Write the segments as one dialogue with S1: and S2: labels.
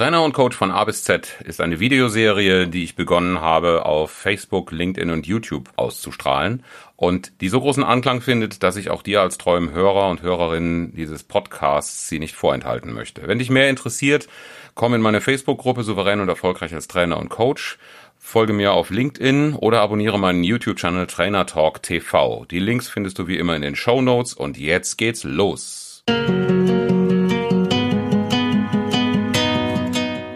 S1: Trainer und Coach von A bis Z ist eine Videoserie, die ich begonnen habe, auf Facebook, LinkedIn und YouTube auszustrahlen und die so großen Anklang findet, dass ich auch dir als treuem Hörer und Hörerin dieses Podcasts sie nicht vorenthalten möchte. Wenn dich mehr interessiert, komm in meine Facebook-Gruppe Souverän und erfolgreich als Trainer und Coach. Folge mir auf LinkedIn oder abonniere meinen YouTube-Channel Trainer Talk TV. Die Links findest du wie immer in den Show Notes und jetzt geht's los.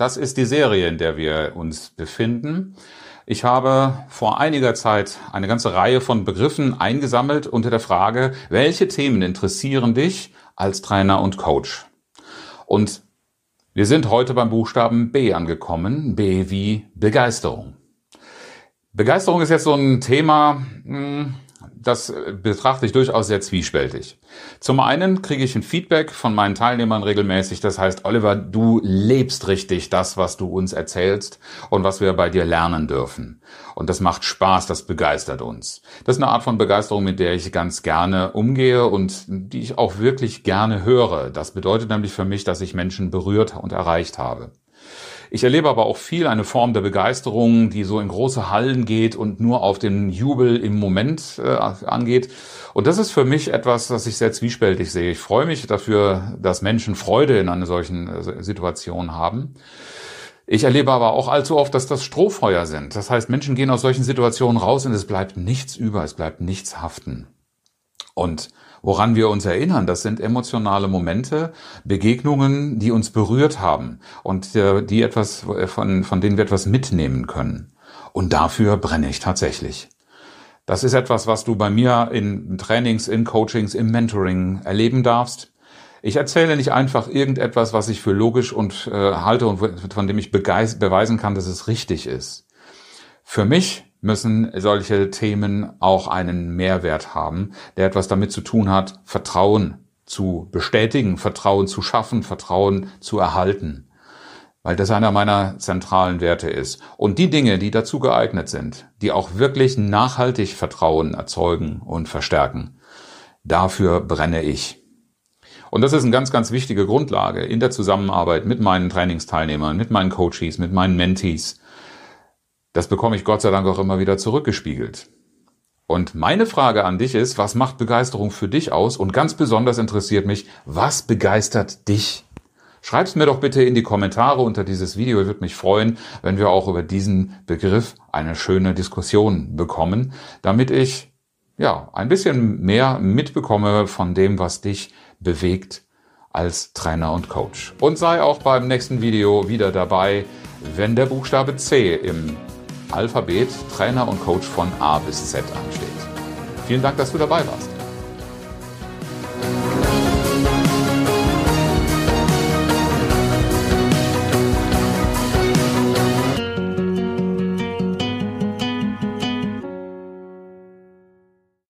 S1: Das ist die Serie, in der wir uns befinden. Ich habe vor einiger Zeit eine ganze Reihe von Begriffen eingesammelt unter der Frage, welche Themen interessieren dich als Trainer und Coach? Und wir sind heute beim Buchstaben B angekommen. B wie Begeisterung. Begeisterung ist jetzt so ein Thema, hm, das betrachte ich durchaus sehr zwiespältig. Zum einen kriege ich ein Feedback von meinen Teilnehmern regelmäßig. Das heißt, Oliver, du lebst richtig das, was du uns erzählst und was wir bei dir lernen dürfen. Und das macht Spaß, das begeistert uns. Das ist eine Art von Begeisterung, mit der ich ganz gerne umgehe und die ich auch wirklich gerne höre. Das bedeutet nämlich für mich, dass ich Menschen berührt und erreicht habe. Ich erlebe aber auch viel eine Form der Begeisterung, die so in große Hallen geht und nur auf den Jubel im Moment äh, angeht. Und das ist für mich etwas, was ich sehr zwiespältig sehe. Ich freue mich dafür, dass Menschen Freude in einer solchen äh, Situation haben. Ich erlebe aber auch allzu oft, dass das Strohfeuer sind. Das heißt, Menschen gehen aus solchen Situationen raus und es bleibt nichts über, es bleibt nichts haften. Und woran wir uns erinnern, das sind emotionale Momente, Begegnungen, die uns berührt haben und äh, die etwas, äh, von, von denen wir etwas mitnehmen können. Und dafür brenne ich tatsächlich. Das ist etwas, was du bei mir in Trainings, in Coachings, im Mentoring erleben darfst. Ich erzähle nicht einfach irgendetwas, was ich für logisch und äh, halte und von dem ich beweisen kann, dass es richtig ist. Für mich müssen solche Themen auch einen Mehrwert haben, der etwas damit zu tun hat, Vertrauen zu bestätigen, Vertrauen zu schaffen, Vertrauen zu erhalten. Weil das einer meiner zentralen Werte ist. Und die Dinge, die dazu geeignet sind, die auch wirklich nachhaltig Vertrauen erzeugen und verstärken, dafür brenne ich. Und das ist eine ganz, ganz wichtige Grundlage in der Zusammenarbeit mit meinen Trainingsteilnehmern, mit meinen Coaches, mit meinen Mentees, das bekomme ich Gott sei Dank auch immer wieder zurückgespiegelt. Und meine Frage an dich ist, was macht Begeisterung für dich aus? Und ganz besonders interessiert mich, was begeistert dich? Schreib's mir doch bitte in die Kommentare unter dieses Video. Ich würde mich freuen, wenn wir auch über diesen Begriff eine schöne Diskussion bekommen, damit ich ja ein bisschen mehr mitbekomme von dem, was dich bewegt als Trainer und Coach. Und sei auch beim nächsten Video wieder dabei, wenn der Buchstabe C im Alphabet Trainer und Coach von A bis Z ansteht. Vielen Dank, dass du dabei warst.